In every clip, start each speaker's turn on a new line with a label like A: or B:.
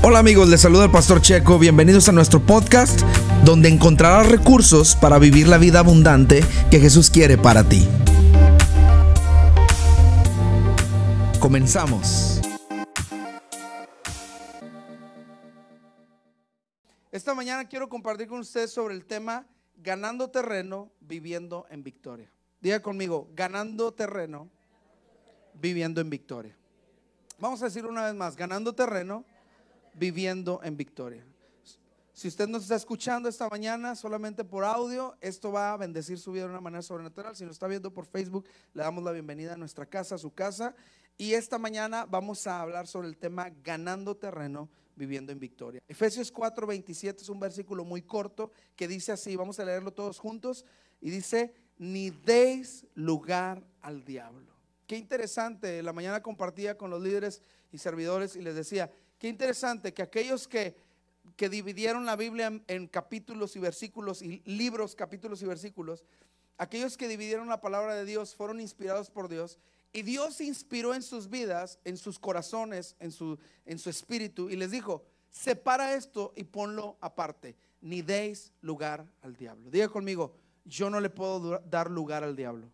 A: Hola amigos, les saluda el pastor Checo. Bienvenidos a nuestro podcast donde encontrarás recursos para vivir la vida abundante que Jesús quiere para ti. Comenzamos.
B: Esta mañana quiero compartir con ustedes sobre el tema ganando terreno, viviendo en victoria. Diga conmigo, ganando terreno, viviendo en victoria. Vamos a decir una vez más, ganando terreno, viviendo en victoria. Si usted nos está escuchando esta mañana solamente por audio, esto va a bendecir su vida de una manera sobrenatural. Si nos está viendo por Facebook, le damos la bienvenida a nuestra casa, a su casa. Y esta mañana vamos a hablar sobre el tema ganando terreno, viviendo en victoria. Efesios 4:27 es un versículo muy corto que dice así, vamos a leerlo todos juntos, y dice, ni deis lugar al diablo. Qué interesante, la mañana compartía con los líderes y servidores y les decía, qué interesante que aquellos que, que dividieron la Biblia en, capítulos y versículos y libros, capítulos y versículos, aquellos que dividieron la palabra de Dios fueron inspirados por Dios y Dios inspiró en sus vidas, en sus corazones, en su, en su espíritu y les dijo, separa esto y ponlo aparte, ni deis lugar al diablo. Diga conmigo, yo no le puedo dar lugar al diablo.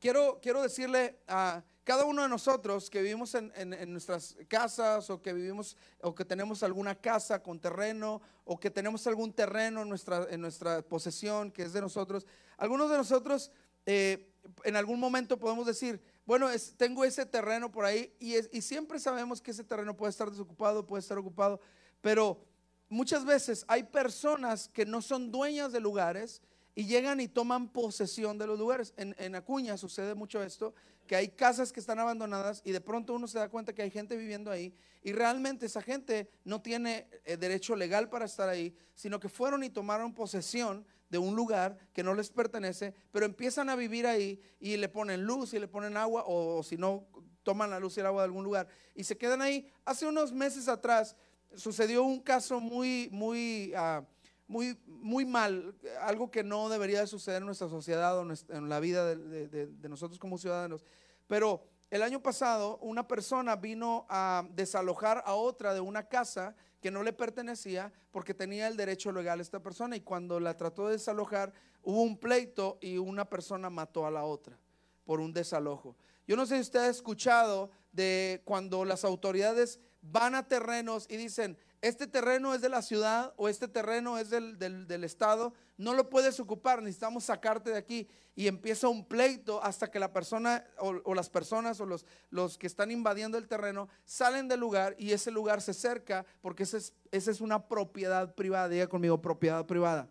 B: Quiero, quiero decirle a cada uno de nosotros que vivimos en, nuestras casas o que vivimos o que tenemos alguna casa con terreno o que tenemos algún terreno en nuestra, en nuestra posesión que es de nosotros, algunos de nosotros eh, en algún momento podemos decir, bueno, es, tengo ese terreno por ahí y, y siempre sabemos que ese terreno puede estar desocupado, puede estar ocupado, pero muchas veces hay personas que no son dueñas de lugares y llegan y toman posesión de los lugares. En, Acuña sucede mucho esto, que hay casas que están abandonadas y de pronto uno se da cuenta que hay gente viviendo ahí y realmente esa gente no tiene eh, derecho legal para estar ahí, sino que fueron y tomaron posesión de un lugar que no les pertenece, pero empiezan a vivir ahí y le ponen luz y le ponen agua o, si no toman la luz y el agua de algún lugar y se quedan ahí. Hace unos meses atrás sucedió un caso muy, muy... Uh, muy, muy mal, algo que no debería de suceder en nuestra sociedad o en la vida de, de, nosotros como ciudadanos. Pero el año pasado una persona vino a desalojar a otra de una casa que no le pertenecía porque tenía el derecho legal esta persona y cuando la trató de desalojar hubo un pleito y una persona mató a la otra por un desalojo. Yo no sé si usted ha escuchado de cuando las autoridades van a terrenos y dicen, este terreno es de la ciudad o este terreno es del, del, Estado, no lo puedes ocupar, necesitamos sacarte de aquí. Y empieza un pleito hasta que la persona o, o las personas o los, los, que están invadiendo el terreno salen del lugar y ese lugar se cerca porque esa es, esa es una propiedad privada, diga conmigo, propiedad privada.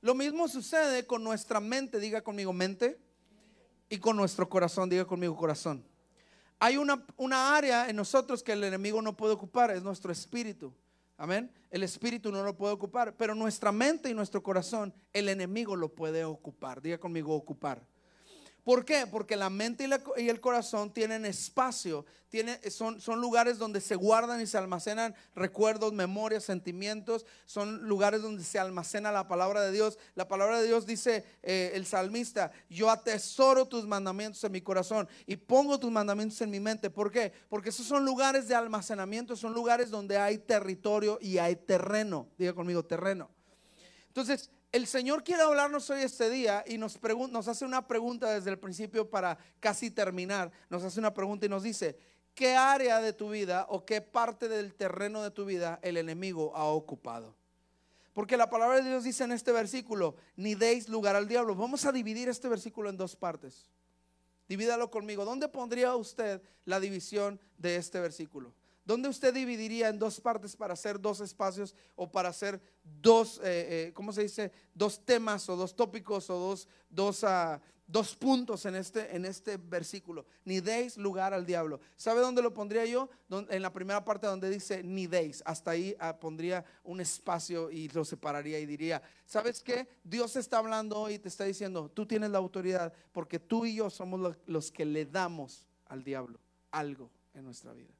B: Lo mismo sucede con nuestra mente, diga conmigo mente, y con nuestro corazón, diga conmigo corazón. Hay una, una, área en nosotros que el enemigo no puede ocupar, es nuestro espíritu. Amén. El espíritu no lo puede ocupar, pero nuestra mente y nuestro corazón, el enemigo lo puede ocupar. Diga conmigo, ocupar. ¿Por qué? Porque la mente y, el corazón tienen espacio, son, son lugares donde se guardan y se almacenan recuerdos, memorias, sentimientos, son lugares donde se almacena la palabra de Dios. La palabra de Dios dice eh, el salmista, yo atesoro tus mandamientos en mi corazón y pongo tus mandamientos en mi mente. ¿Por qué? Porque esos son lugares de almacenamiento, son lugares donde hay territorio y hay terreno. Diga conmigo, terreno. Entonces, el Señor quiere hablarnos hoy este día y nos, nos hace una pregunta desde el principio para casi terminar. Nos hace una pregunta y nos dice, ¿qué área de tu vida o qué parte del terreno de tu vida el enemigo ha ocupado? Porque la palabra de Dios dice en este versículo, ni deis lugar al diablo. Vamos a dividir este versículo en dos partes. Divídalo conmigo. ¿Dónde pondría usted la división de este versículo? ¿Dónde usted dividiría en dos partes para hacer dos espacios o para hacer dos, eh, eh, ¿cómo se dice? Dos temas o dos tópicos o dos, dos, uh, dos puntos en este, en este versículo. Ni deis lugar al diablo. ¿Sabe dónde lo pondría yo? En la primera parte donde dice ni deis. Hasta ahí uh, pondría un espacio y lo separaría y diría, ¿sabes qué? Dios está hablando hoy y te está diciendo, tú tienes la autoridad porque tú y yo somos los que le damos al diablo algo en nuestra vida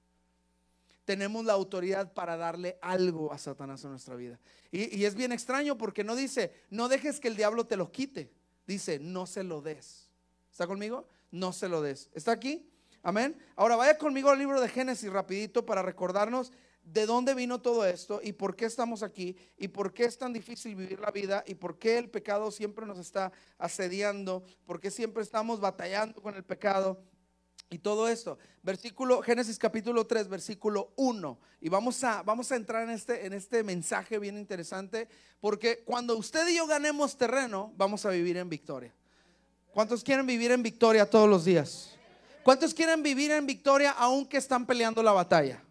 B: tenemos la autoridad para darle algo a Satanás en nuestra vida. Y, es bien extraño porque no dice, no dejes que el diablo te lo quite. Dice, no se lo des. ¿Está conmigo? No se lo des. ¿Está aquí? Amén. Ahora vaya conmigo al libro de Génesis rapidito para recordarnos de dónde vino todo esto y por qué estamos aquí y por qué es tan difícil vivir la vida y por qué el pecado siempre nos está asediando, por qué siempre estamos batallando con el pecado. Y todo esto, versículo Génesis capítulo 3, versículo 1. Y vamos a vamos a entrar en este en este mensaje bien interesante porque cuando usted y yo ganemos terreno, vamos a vivir en victoria. ¿Cuántos quieren vivir en victoria todos los días? ¿Cuántos quieren vivir en victoria aunque están peleando la batalla?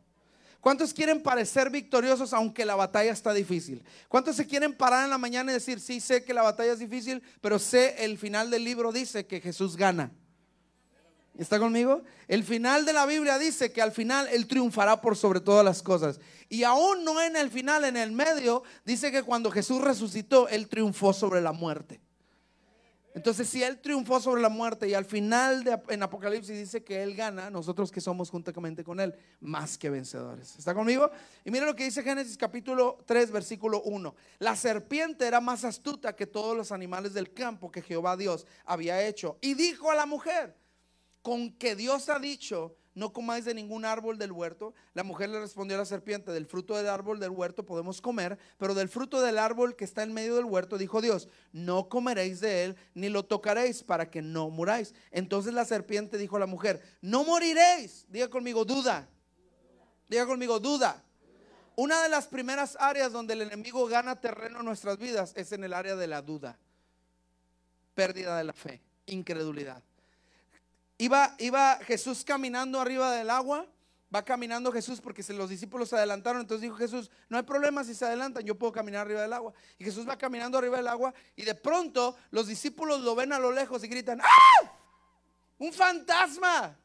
B: ¿Cuántos quieren parecer victoriosos aunque la batalla está difícil? ¿Cuántos se quieren parar en la mañana y decir, sí, sé que la batalla es difícil, pero sé el final del libro dice que Jesús gana? ¿Está conmigo? El final de la Biblia dice que al final Él triunfará por sobre todas las cosas. Y aún no en el final, en el medio, dice que cuando Jesús resucitó, Él triunfó sobre la muerte. Entonces, si Él triunfó sobre la muerte y al final en Apocalipsis dice que Él gana, nosotros que somos juntamente con Él, más que vencedores. ¿Está conmigo? Y mira lo que dice Génesis capítulo 3, versículo 1. La serpiente era más astuta que todos los animales del campo que Jehová Dios había hecho. Y dijo a la mujer, con que Dios ha dicho, no comáis de ningún árbol del huerto. La mujer le respondió a la serpiente, del fruto del árbol del huerto podemos comer, pero del fruto del árbol que está en medio del huerto, dijo Dios, no comeréis de él, ni lo tocaréis para que no muráis. Entonces la serpiente dijo a la mujer, no moriréis. Diga conmigo, duda. Diga conmigo, duda. Una de las primeras áreas donde el enemigo gana terreno en nuestras vidas es en el área de la duda, pérdida de la fe, incredulidad. Iba, iba Jesús caminando arriba del agua. Va caminando Jesús porque los discípulos se adelantaron. Entonces dijo Jesús, no hay problema si se adelantan, yo puedo caminar arriba del agua. Y Jesús va caminando arriba del agua y de pronto los discípulos lo ven a lo lejos y gritan, ¡ah! Un fantasma.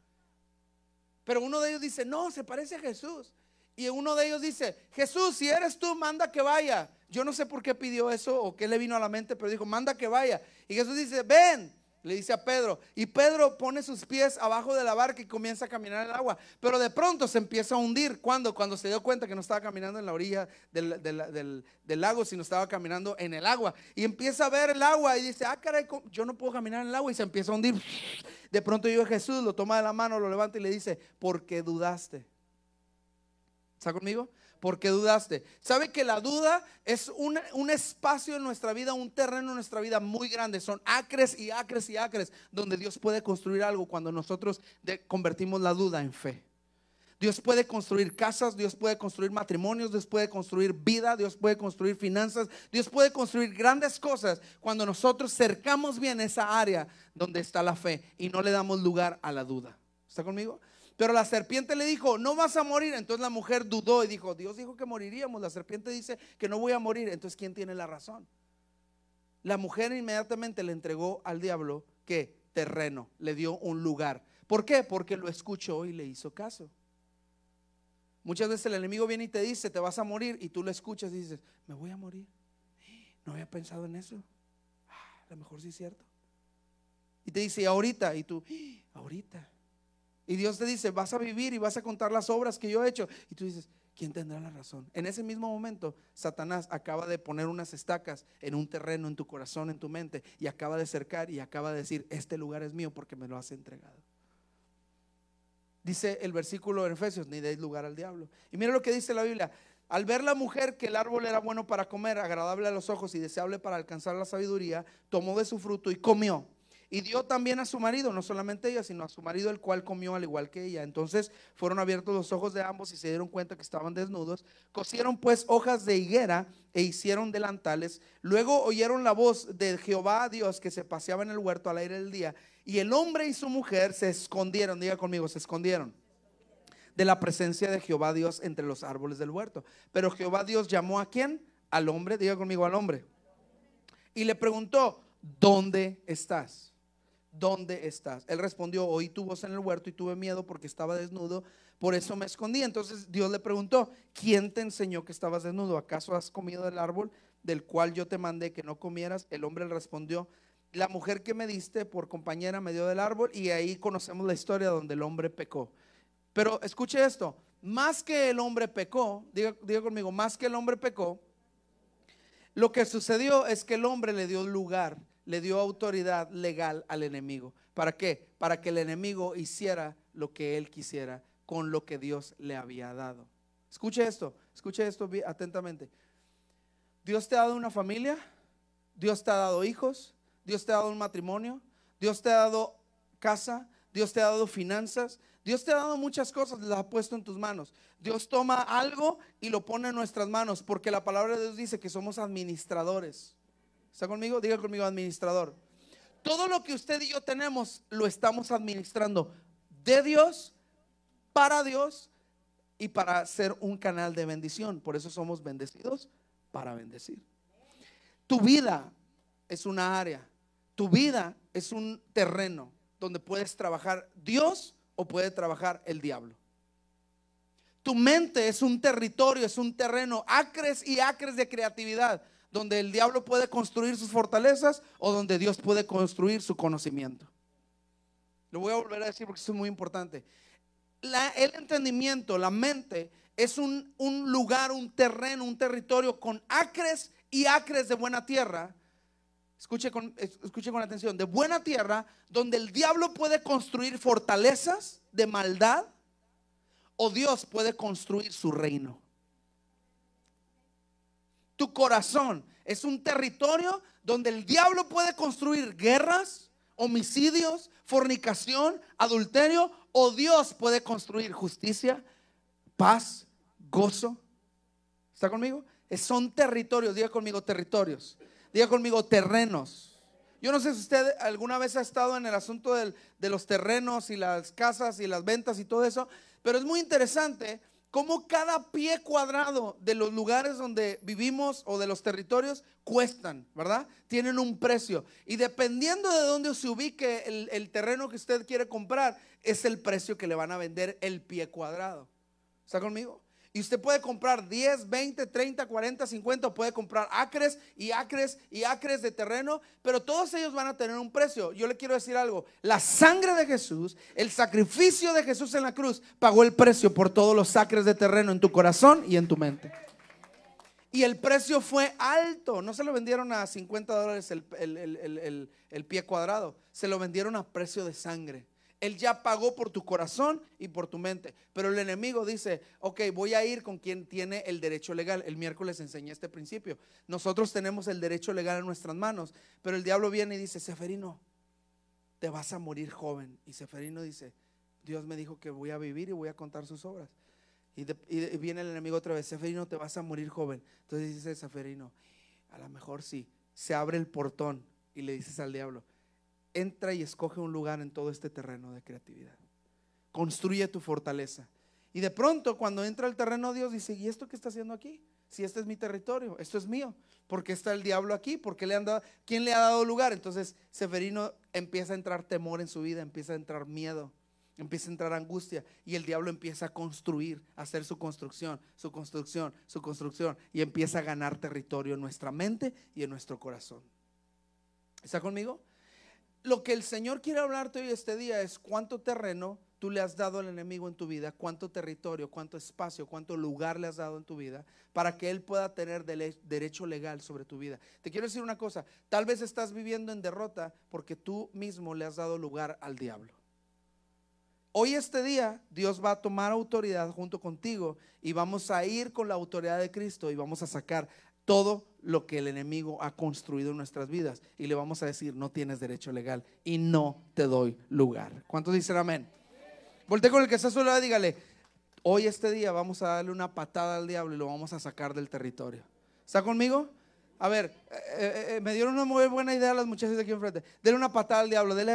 B: Pero uno de ellos dice, no, se parece a Jesús. Y uno de ellos dice, Jesús, si eres tú, manda que vaya. Yo no sé por qué pidió eso o qué le vino a la mente, pero dijo, manda que vaya. Y Jesús dice, ven le dice a Pedro. Y Pedro pone sus pies abajo de la barca y comienza a caminar en el agua. Pero de pronto se empieza a hundir. ¿Cuándo? Cuando se dio cuenta que no estaba caminando en la orilla del, lago, sino estaba caminando en el agua. Y empieza a ver el agua y dice, ah, caray, yo no puedo caminar en el agua. Y se empieza a hundir. De pronto yo Jesús, lo toma de la mano, lo levanta y le dice, ¿por qué dudaste? ¿Está conmigo? ¿Por qué dudaste? ¿Sabe que la duda es un, un, espacio en nuestra vida, un terreno en nuestra vida muy grande? Son acres y acres y acres donde Dios puede construir algo cuando nosotros convertimos la duda en fe. Dios puede construir casas, Dios puede construir matrimonios, Dios puede construir vida, Dios puede construir finanzas, Dios puede construir grandes cosas cuando nosotros cercamos bien esa área donde está la fe y no le damos lugar a la duda. ¿Está conmigo? Pero la serpiente le dijo, no vas a morir. Entonces la mujer dudó y dijo, Dios dijo que moriríamos. La serpiente dice que no voy a morir. Entonces, ¿quién tiene la razón? La mujer inmediatamente le entregó al diablo que terreno, le dio un lugar. ¿Por qué? Porque lo escuchó y le hizo caso. Muchas veces el enemigo viene y te dice, te vas a morir, y tú lo escuchas y dices, me voy a morir. No había pensado en eso. Ah, a lo mejor sí es cierto. Y te dice, ahorita, y tú, ahorita. Y Dios te dice, vas a vivir y vas a contar las obras que yo he hecho. Y tú dices, ¿quién tendrá la razón? En ese mismo momento, Satanás acaba de poner unas estacas en un terreno, en tu corazón, en tu mente, y acaba de cercar y acaba de decir, este lugar es mío porque me lo has entregado. Dice el versículo en Efesios, ni deis lugar al diablo. Y mira lo que dice la Biblia. Al ver la mujer que el árbol era bueno para comer, agradable a los ojos y deseable para alcanzar la sabiduría, tomó de su fruto y comió. Y dio también a su marido, no solamente ella, sino a su marido, el cual comió al igual que ella. Entonces fueron abiertos los ojos de ambos y se dieron cuenta que estaban desnudos. Cosieron pues hojas de higuera e hicieron delantales. Luego oyeron la voz de Jehová Dios que se paseaba en el huerto al aire del día. Y el hombre y su mujer se escondieron, diga conmigo, se escondieron de la presencia de Jehová Dios entre los árboles del huerto. Pero Jehová Dios llamó a quién? Al hombre, diga conmigo al hombre. Y le preguntó, ¿dónde estás? ¿Dónde estás? Él respondió, oí tu voz en el huerto y tuve miedo porque estaba desnudo, por eso me escondí. Entonces Dios le preguntó, ¿quién te enseñó que estabas desnudo? ¿Acaso has comido del árbol del cual yo te mandé que no comieras? El hombre le respondió, la mujer que me diste por compañera me dio del árbol y ahí conocemos la historia donde el hombre pecó. Pero escuche esto, más que el hombre pecó, diga, diga conmigo, más que el hombre pecó, lo que sucedió es que el hombre le dio lugar le dio autoridad legal al enemigo. ¿Para qué? Para que el enemigo hiciera lo que él quisiera con lo que Dios le había dado. Escuche esto, escuche esto atentamente. Dios te ha dado una familia, Dios te ha dado hijos, Dios te ha dado un matrimonio, Dios te ha dado casa, Dios te ha dado finanzas, Dios te ha dado muchas cosas, las ha puesto en tus manos. Dios toma algo y lo pone en nuestras manos, porque la palabra de Dios dice que somos administradores. ¿Está conmigo? Diga conmigo, administrador. Todo lo que usted y yo tenemos lo estamos administrando de Dios, para Dios y para ser un canal de bendición. Por eso somos bendecidos para bendecir. Tu vida es una área, tu vida es un terreno donde puedes trabajar Dios o puede trabajar el diablo. Tu mente es un territorio, es un terreno, acres y acres de creatividad, donde el diablo puede construir sus fortalezas o donde Dios puede construir su conocimiento. Lo voy a volver a decir porque es muy importante. el entendimiento, la mente, es un, lugar, un terreno, un territorio con acres y acres de buena tierra escuche con atención, de buena tierra, donde el diablo puede construir fortalezas de maldad o Dios puede construir su reino. Tu corazón es un territorio donde el diablo puede construir guerras, homicidios, fornicación, adulterio, o Dios puede construir justicia, paz, gozo. ¿Está conmigo? Son territorios, diga conmigo territorios. Diga conmigo, terrenos. Yo no sé si usted alguna vez ha estado en el asunto de los terrenos y las casas y las ventas y todo eso, pero es muy interesante cómo cada pie cuadrado de los lugares donde vivimos o de los territorios cuestan, ¿verdad? Tienen un precio. Y dependiendo de dónde se ubique el, el terreno que usted quiere comprar, es el precio que le van a vender el pie cuadrado. ¿Está conmigo? Y usted puede comprar 10, 20, 30, 40, 50, puede comprar acres y acres y acres de terreno, pero todos ellos van a tener un precio. Yo le quiero decir algo, la sangre de Jesús, el sacrificio de Jesús en la cruz, pagó el precio por todos los acres de terreno en tu corazón y en tu mente. Y el precio fue alto, no se lo vendieron a 50 dólares el, el pie cuadrado, se lo vendieron a precio de sangre. Él ya pagó por tu corazón y por tu mente. Pero el enemigo dice, ok, voy a ir con quien tiene el derecho legal. El miércoles enseñé este principio. Nosotros tenemos el derecho legal en nuestras manos, pero el diablo viene y dice, Seferino, te vas a morir joven. Y Seferino dice, Dios me dijo que voy a vivir y voy a contar sus obras. Y, viene el enemigo otra vez, Seferino, te vas a morir joven. Entonces dice Seferino, a lo mejor sí. Se abre el portón y le dices al diablo, entra y escoge un lugar en todo este terreno de creatividad. Construye tu fortaleza. Y de pronto, cuando entra el terreno, Dios dice, ¿y esto qué está haciendo aquí? Si este es mi territorio, esto es mío. ¿Por qué está el diablo aquí? ¿Por qué le han dado, ¿Quién le ha dado lugar? Entonces, Severino empieza a entrar temor en su vida, empieza a entrar miedo, empieza a entrar angustia. Y el diablo empieza a construir, a hacer su construcción, su construcción, su construcción. Y empieza a ganar territorio en nuestra mente y en nuestro corazón. ¿Está conmigo? Lo que el Señor quiere hablarte hoy este día es cuánto terreno tú le has dado al enemigo en tu vida, cuánto territorio, cuánto espacio, cuánto lugar le has dado en tu vida para que él pueda tener derecho legal sobre tu vida. Te quiero decir una cosa, tal vez estás viviendo en derrota porque tú mismo le has dado lugar al diablo. Hoy este día Dios va a tomar autoridad junto contigo y vamos a ir con la autoridad de Cristo y vamos a sacar todo lo que el enemigo ha construido en nuestras vidas. Y le vamos a decir, no tienes derecho legal y no te doy lugar. ¿Cuántos dicen amén? Volte con el que está a dígale, hoy este día vamos a darle una patada al diablo y lo vamos a sacar del territorio. ¿Está conmigo? A ver, eh, eh, eh, me dieron una muy buena idea las muchachas de aquí enfrente. Dele una patada al diablo, dele,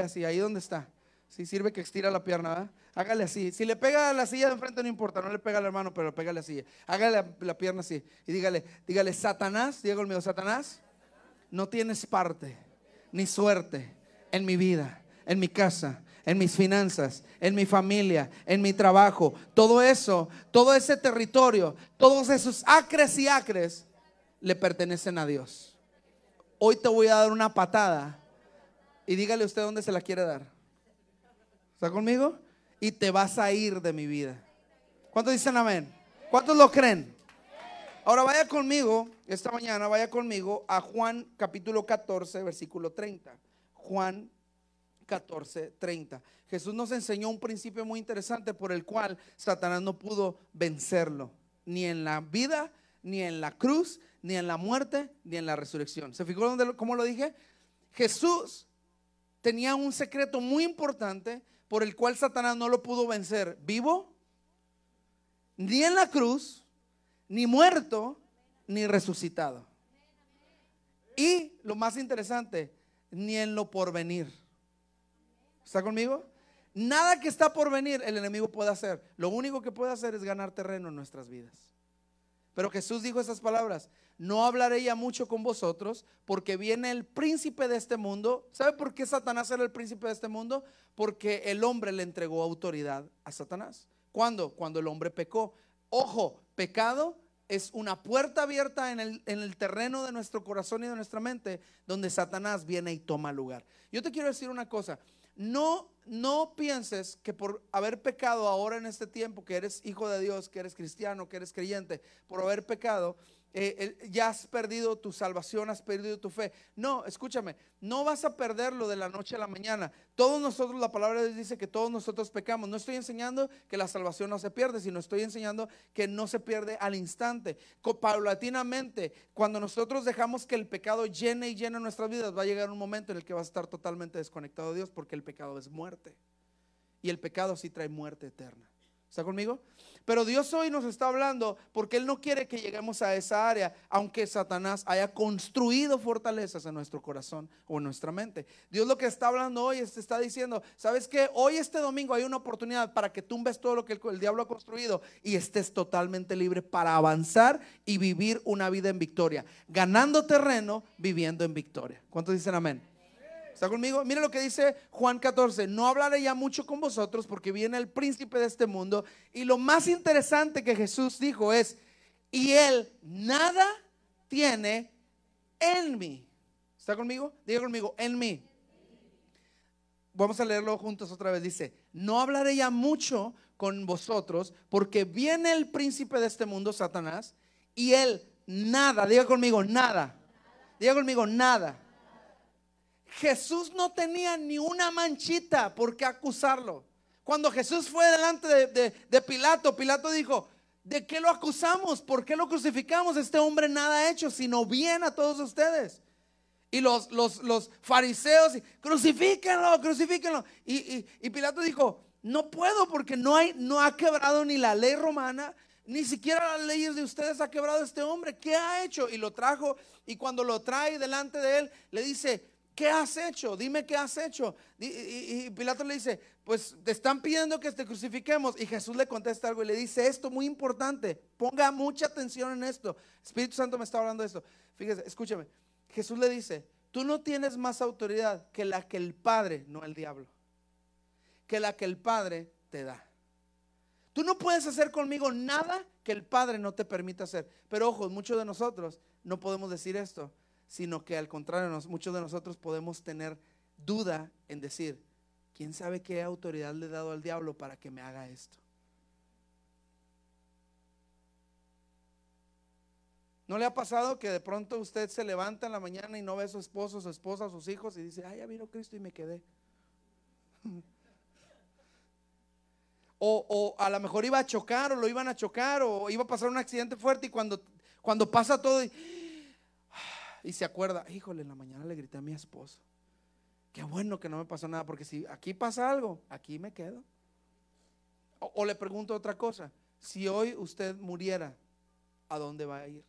B: así, ahí donde está. Si sirve que estira la pierna, ¿verdad? Hágale así. Si le pega a la silla de enfrente, no importa, no le pega a la mano, pero pega a la silla. Hágale la, pierna así. Y dígale, dígale, Satanás, diga conmigo, Satanás, no tienes parte ni suerte en mi vida, en mi casa, en mis finanzas, en mi familia, en mi trabajo. Todo eso, todo ese territorio, todos esos acres y acres le pertenecen a Dios. Hoy te voy a dar una patada y dígale usted dónde se la quiere dar. ¿Está conmigo? Y te vas a ir de mi vida. ¿Cuántos dicen amén? ¿Cuántos lo creen? Ahora vaya conmigo, esta mañana vaya conmigo a Juan capítulo 14, versículo 30. Juan 14, 30. Jesús nos enseñó un principio muy interesante por el cual Satanás no pudo vencerlo, ni en la vida, ni en la cruz, ni en la muerte, ni en la resurrección. ¿Se fijó dónde, cómo lo dije? Jesús tenía un secreto muy importante por el cual Satanás no lo pudo vencer, vivo, ni en la cruz, ni muerto, ni resucitado. Y lo más interesante, ni en lo porvenir. ¿Está conmigo? Nada que está por venir el enemigo puede hacer. Lo único que puede hacer es ganar terreno en nuestras vidas. Pero Jesús dijo esas palabras, no hablaré ya mucho con vosotros porque viene el príncipe de este mundo. ¿Sabe por qué Satanás era el príncipe de este mundo? Porque el hombre le entregó autoridad a Satanás. ¿Cuándo? Cuando el hombre pecó. Ojo, pecado es una puerta abierta en el, en el, terreno de nuestro corazón y de nuestra mente donde Satanás viene y toma lugar. Yo te quiero decir una cosa, no, no pienses que por haber pecado ahora en este tiempo, que eres hijo de Dios, que eres cristiano, que eres creyente, por haber pecado, eh, ya has perdido tu salvación, has perdido tu fe. No, escúchame, no vas a perderlo de la noche a la mañana. Todos nosotros, la palabra de Dios dice que todos nosotros pecamos. No estoy enseñando que la salvación no se pierde, sino estoy enseñando que no se pierde al instante. Paulatinamente, cuando nosotros dejamos que el pecado llene y llene nuestras vidas, va a llegar un momento en el que vas a estar totalmente desconectado de Dios porque el pecado es muerte. Y el pecado sí trae muerte eterna. ¿Está conmigo? Pero Dios hoy nos está hablando porque Él no quiere que lleguemos a esa área, aunque Satanás haya construido fortalezas en nuestro corazón o en nuestra mente. Dios lo que está hablando hoy es, está diciendo, ¿sabes qué? Hoy este domingo hay una oportunidad para que tumbes todo lo que el, el diablo ha construido y estés totalmente libre para avanzar y vivir una vida en victoria, ganando terreno, viviendo en victoria. ¿Cuántos dicen amén? ¿Está conmigo? Mire lo que dice Juan 14. No hablaré ya mucho con vosotros porque viene el príncipe de este mundo. Y lo más interesante que Jesús dijo es, y él nada tiene en mí. ¿Está conmigo? Diga conmigo, en mí. Vamos a leerlo juntos otra vez. Dice, no hablaré ya mucho con vosotros porque viene el príncipe de este mundo, Satanás, y él nada, diga conmigo, nada. Diga conmigo, nada Jesús no tenía ni una manchita por qué acusarlo. Cuando Jesús fue delante de, Pilato, Pilato dijo, ¿de qué lo acusamos? ¿Por qué lo crucificamos? Este hombre nada ha hecho, sino bien a todos ustedes. Y los, los, los fariseos, crucifíquenlo, crucifíquenlo. Y, y, Pilato dijo, no puedo porque no, hay, no ha quebrado ni la ley romana, ni siquiera las leyes de ustedes ha quebrado este hombre. ¿Qué ha hecho? Y lo trajo. Y cuando lo trae delante de él, le dice, ¿qué has hecho? Dime qué has hecho. Y, Pilato le dice, pues te están pidiendo que te crucifiquemos. Y Jesús le contesta algo y le dice esto muy importante. Ponga mucha atención en esto. Espíritu Santo me está hablando de esto. Fíjese, escúchame. Jesús le dice, tú no tienes más autoridad que la que el Padre, no el diablo, que la que el Padre te da. Tú no puedes hacer conmigo nada que el Padre no te permita hacer. Pero ojo, muchos de nosotros no podemos decir esto sino que al contrario, muchos de nosotros podemos tener duda en decir, ¿quién sabe qué autoridad le he dado al diablo para que me haga esto? ¿No le ha pasado que de pronto usted se levanta en la mañana y no ve a su esposo, su esposa, sus hijos y dice, ay, ya vino Cristo y me quedé? o, o, a lo mejor iba a chocar o lo iban a chocar o iba a pasar un accidente fuerte y cuando, cuando pasa todo... Y, y se acuerda, híjole, en la mañana le grité a mi esposo. Qué bueno que no me pasó nada, porque si aquí pasa algo, aquí me quedo. O, le pregunto otra cosa, si hoy usted muriera, ¿a dónde va a ir?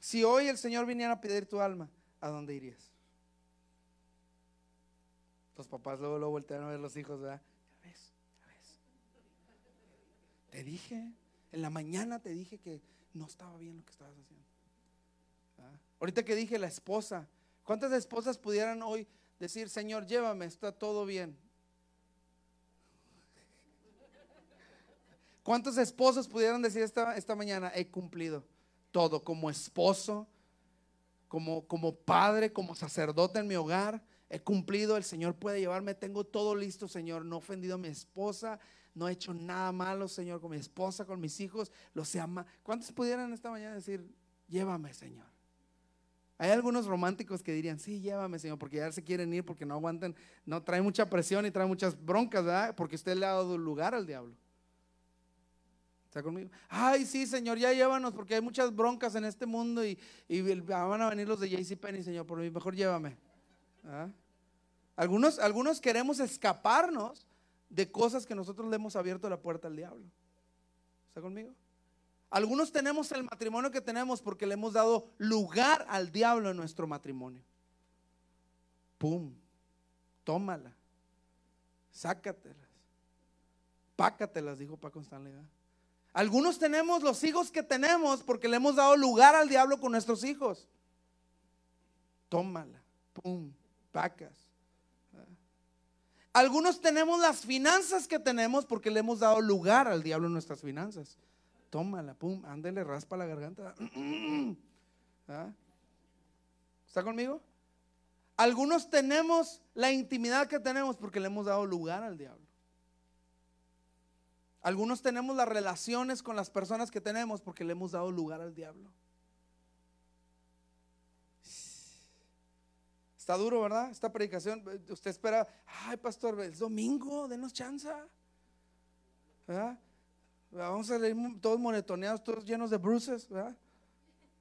B: Si hoy el Señor viniera a pedir tu alma, ¿a dónde irías? Los papás luego lo voltean a ver los hijos, ¿verdad? Ya ves, ya ves. Te dije, en la mañana te dije que no estaba bien lo que estabas haciendo. ¿Ah? Ahorita que dije la esposa, ¿cuántas esposas pudieran hoy decir, Señor, llévame, está todo bien? ¿Cuántos esposos pudieran decir esta, esta mañana, he cumplido todo como esposo, como, como padre, como sacerdote en mi hogar? He cumplido, el Señor puede llevarme, tengo todo listo, Señor, no he ofendido a mi esposa, no he hecho nada malo, Señor, con mi esposa, con mis hijos, los ama. ¿Cuántos pudieran esta mañana decir, llévame, Señor? Hay algunos románticos que dirían, sí, llévame, Señor, porque ya se quieren ir porque no aguantan, no trae mucha presión y trae muchas broncas, ¿verdad? Porque usted le ha dado lugar al diablo. ¿Está conmigo? Ay, sí, Señor, ya llévanos porque hay muchas broncas en este mundo y, van a venir los de JCPenney, Señor, por mí, mejor llévame. ¿Ah? Algunos, algunos queremos escaparnos de cosas que nosotros le hemos abierto la puerta al diablo. ¿Está conmigo? Algunos tenemos el matrimonio que tenemos porque le hemos dado lugar al diablo en nuestro matrimonio. ¡Pum! Tómala. Sácatelas. Pácatelas, dijo Paco Stanley. Algunos tenemos los hijos que tenemos porque le hemos dado lugar al diablo con nuestros hijos. Tómala. ¡Pum! Pacas. Algunos tenemos las finanzas que tenemos porque le hemos dado lugar al diablo en nuestras finanzas tómala, pum, ándele, raspa la garganta. ¿Ah? ¿Está conmigo? Algunos tenemos la intimidad que tenemos porque le hemos dado lugar al diablo. Algunos tenemos las relaciones con las personas que tenemos porque le hemos dado lugar al diablo. Está duro, ¿verdad? Esta predicación, usted espera, ay pastor, es domingo, denos chance. ¿verdad? Vamos a salir todos monetoneados, todos llenos de bruces,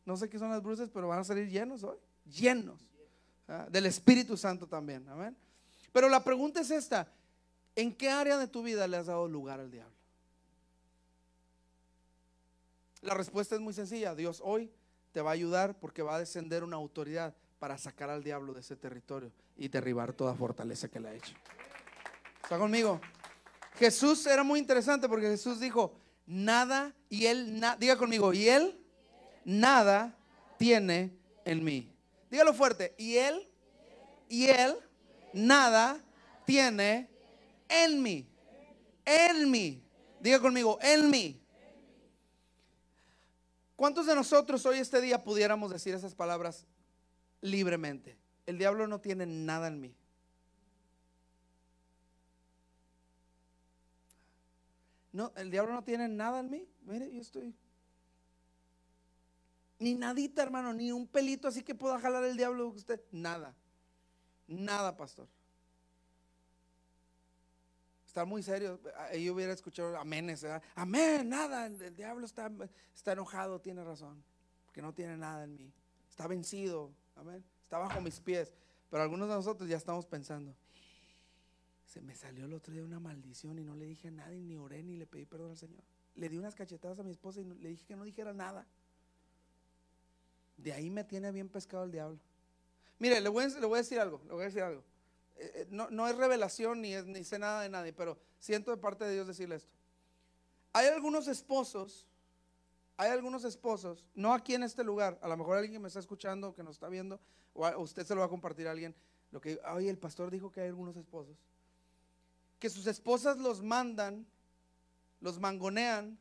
B: No sé qué son las bruces, pero van a salir llenos hoy. Llenos. Del Espíritu Santo también. Amén. Pero la pregunta es esta. ¿En qué área de tu vida le has dado lugar al diablo? La respuesta es muy sencilla. Dios hoy te va a ayudar porque va a descender una autoridad para sacar al diablo de ese territorio y derribar toda fortaleza que le ha hecho. ¿Está conmigo? Jesús era muy interesante porque Jesús dijo, nada, y él, diga conmigo, y él nada tiene en mí. Dígalo fuerte, y él, y él nada tiene en mí. En mí. Diga conmigo, en mí. ¿Cuántos de nosotros hoy este día pudiéramos decir esas palabras libremente? El diablo no tiene nada en mí. No, el diablo no tiene nada en mí. Mire, yo estoy. Ni nadita, hermano, ni un pelito así que pueda jalar el diablo usted. Nada. Nada, pastor. Está muy serio. Yo hubiera escuchado aménes. Amén, nada. El diablo está, está enojado, tiene razón. Porque no tiene nada en mí. Está vencido. Amén. Está bajo mis pies. Pero algunos de nosotros ya estamos pensando, se me salió el otro día una maldición y no le dije a nadie, ni oré, ni le pedí perdón al Señor. Le di unas cachetadas a mi esposa y le dije que no dijera nada. De ahí me tiene bien pescado el diablo. Mire, le voy, a, decir algo, le voy a decir algo. Eh, eh, no, es revelación ni, es, ni sé nada de nadie, pero siento de parte de Dios decirle esto. Hay algunos esposos, hay algunos esposos, no aquí en este lugar, a lo mejor alguien me está escuchando, que nos está viendo, o usted se lo va a compartir a alguien, lo que, oye, el pastor dijo que hay algunos esposos que sus esposas los mandan, los mangonean,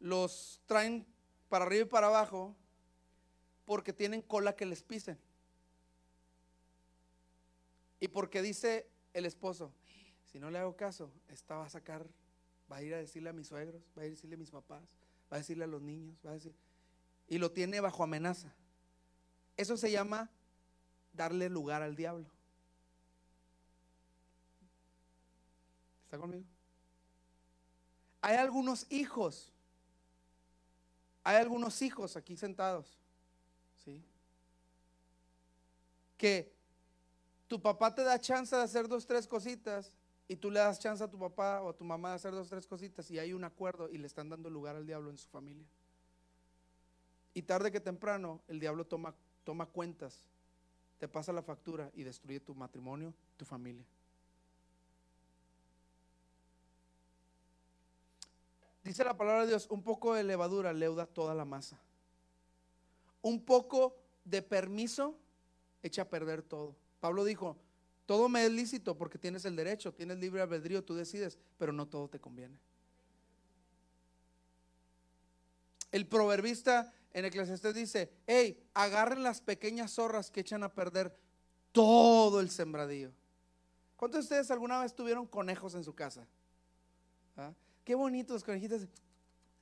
B: los traen para arriba y para abajo, porque tienen cola que les pisen. Y porque dice el esposo, si no le hago caso, esta va a sacar, va a ir a decirle a mis suegros, va a ir a decirle a mis papás, va a decirle a los niños, va a decir, y lo tiene bajo amenaza. Eso se llama darle lugar al diablo. ¿Está conmigo? Hay algunos hijos. Hay algunos hijos aquí sentados. ¿Sí? Que tu papá te da chance de hacer dos, tres cositas y tú le das chance a tu papá o a tu mamá de hacer dos, tres cositas y hay un acuerdo y le están dando lugar al diablo en su familia. Y tarde que temprano el diablo toma, toma cuentas, te pasa la factura y destruye tu matrimonio, tu familia. Dice la palabra de Dios, un poco de levadura leuda toda la masa. Un poco de permiso echa a perder todo. Pablo dijo, todo me es lícito porque tienes el derecho, tienes libre albedrío, tú decides, pero no todo te conviene. El proverbista en Eclesiastes dice, hey, agarren las pequeñas zorras que echan a perder todo el sembradío. ¿Cuántos de ustedes alguna vez tuvieron conejos en su casa? ¿Ah? Qué bonitos conejitos.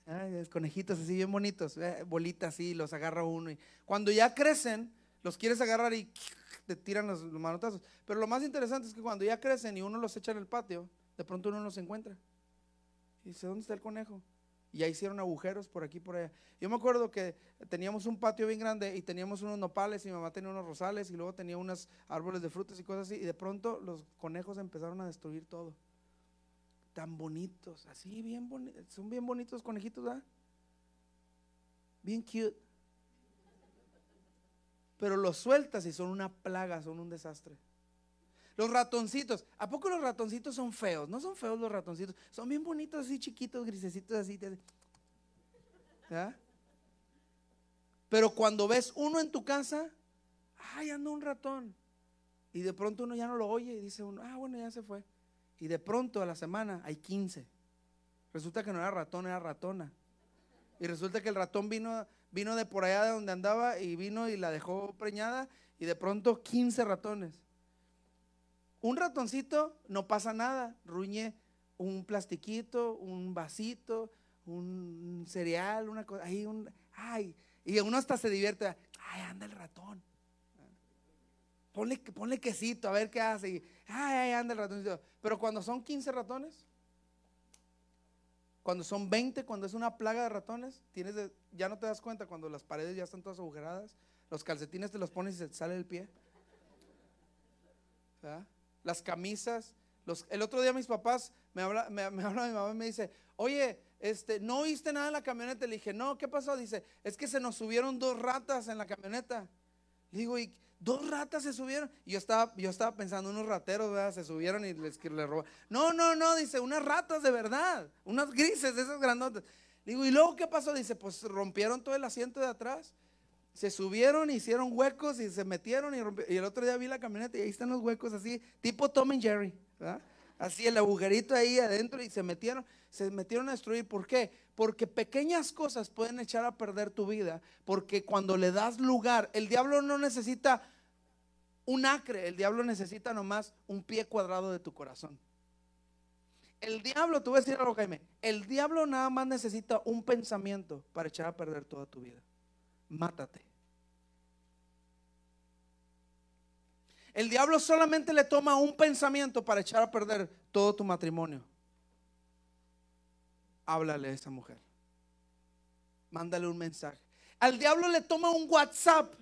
B: Ay, conejitos así bien bonitos, eh, bolitas así, los agarra uno. Y cuando ya crecen, los quieres agarrar y te tiran los, manotazos. Pero lo más interesante es que cuando ya crecen y uno los echa en el patio, de pronto uno los encuentra. Y dice, ¿dónde está el conejo? Y ya hicieron agujeros por aquí por allá. Yo me acuerdo que teníamos un patio bien grande y teníamos unos nopales y mamá tenía unos rosales y luego tenía unos árboles de frutas y cosas así. Y de pronto los conejos empezaron a destruir todo tan bonitos, así bien bonitos, son bien bonitos conejitos, ¿verdad? Bien cute. Pero los sueltas y son una plaga, son un desastre. Los ratoncitos, ¿a poco los ratoncitos son feos? No son feos los ratoncitos, son bien bonitos, así chiquitos, grisecitos, así. ¿verdad? Pero cuando ves uno en tu casa, ay, anda un ratón. Y de pronto uno ya no lo oye y dice uno, ah, bueno, ya se fue. Y de pronto a la semana hay 15. Resulta que no era ratón, era ratona. Y resulta que el ratón vino, vino de por allá de donde andaba y vino y la dejó preñada y de pronto 15 ratones. Un ratoncito no pasa nada, ruñe un plastiquito, un vasito, un cereal, una cosa, ahí un, ay, y uno hasta se divierte, ay, anda el ratón. Ponle, quesito, a ver qué hace. Y, ay, ay, anda el ratoncito. Pero cuando son 15 ratones, cuando son 20, cuando es una plaga de ratones, tienes ya no te das cuenta cuando las paredes ya están todas agujeradas, los calcetines te los pones y se te sale el pie. Las camisas. El otro día mis papás me habla, me, me habla mi mamá y me dice, oye, este, ¿no oíste nada en la camioneta? Le dije, no, ¿qué pasó? Dice, es que se nos subieron dos ratas en la camioneta. Le digo, ¿y Dos ratas se subieron. Y yo estaba, yo estaba pensando, unos rateros, ¿verdad? Se subieron y les, les robaron. No, no, no, dice, unas ratas de verdad. Unas grises, esas grandotas. Digo, ¿y luego qué pasó? Dice, pues rompieron todo el asiento de atrás. Se subieron, hicieron huecos y se metieron. Y, y el otro día vi la camioneta y ahí están los huecos así, tipo Tom y Jerry, ¿verdad? Así el agujerito ahí adentro y se metieron, se metieron a destruir. ¿Por qué? Porque pequeñas cosas pueden echar a perder tu vida. Porque cuando le das lugar, el diablo no necesita un acre, el diablo necesita nomás un pie cuadrado de tu corazón. El diablo, tú vas a decir algo, Jaime, el diablo nada más necesita un pensamiento para echar a perder toda tu vida. Mátate. El diablo solamente le toma un pensamiento para echar a perder todo tu matrimonio háblale a esa mujer. Mándale un mensaje. Al diablo le toma un WhatsApp,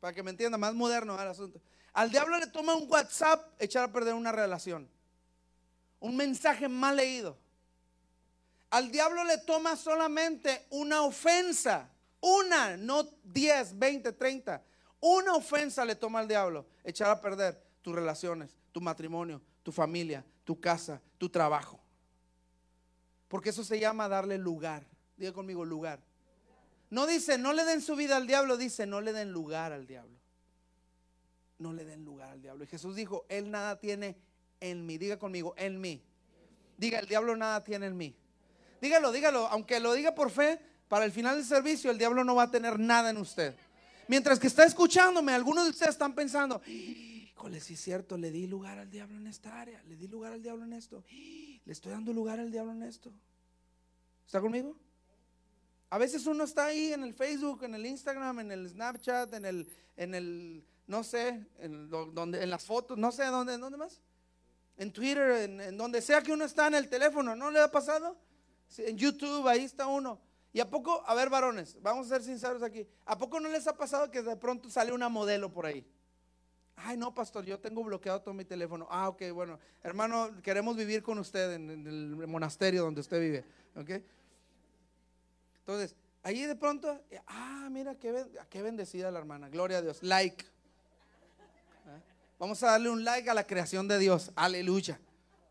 B: para que me entienda, más moderno el asunto. Al diablo le toma un WhatsApp echar a perder una relación. Un mensaje mal leído. Al diablo le toma solamente una ofensa. Una, no 10, 20, 30. Una ofensa le toma al diablo echar a perder tus relaciones, tu matrimonio, tu familia, tu casa, tu trabajo. Porque eso se llama darle lugar. Diga conmigo lugar. No dice, no le den su vida al diablo, dice, no le den lugar al diablo. No le den lugar al diablo. Y Jesús dijo, Él nada tiene en mí. Diga conmigo, en mí. Diga, el diablo nada tiene en mí. Dígalo, dígalo. Aunque lo diga por fe, para el final del servicio el diablo no va a tener nada en usted. Mientras que está escuchándome, algunos de ustedes están pensando, híjole, es cierto, le di lugar al diablo en esta área, le di lugar al diablo en esto. Le estoy dando lugar al diablo en esto. ¿Está conmigo? A veces uno está ahí en el Facebook, en el Instagram, en el Snapchat, en el, en el no sé, en, donde, en las fotos, no sé, ¿dónde, dónde más? En Twitter, en, donde sea que uno está en el teléfono, ¿no le ha pasado? en YouTube, ahí está uno. Y a poco, a ver varones, vamos a ser sinceros aquí, ¿a poco no les ha pasado que de pronto sale una modelo por ahí? Ay, no, pastor, yo tengo bloqueado todo mi teléfono. Ah, ok, bueno, hermano, queremos vivir con usted en, el monasterio donde usted vive. ¿Ok? Entonces, ahí de pronto, ah, mira, qué, qué bendecida la hermana. Gloria a Dios. Like. ¿Ah? Vamos a darle un like a la creación de Dios. Aleluya.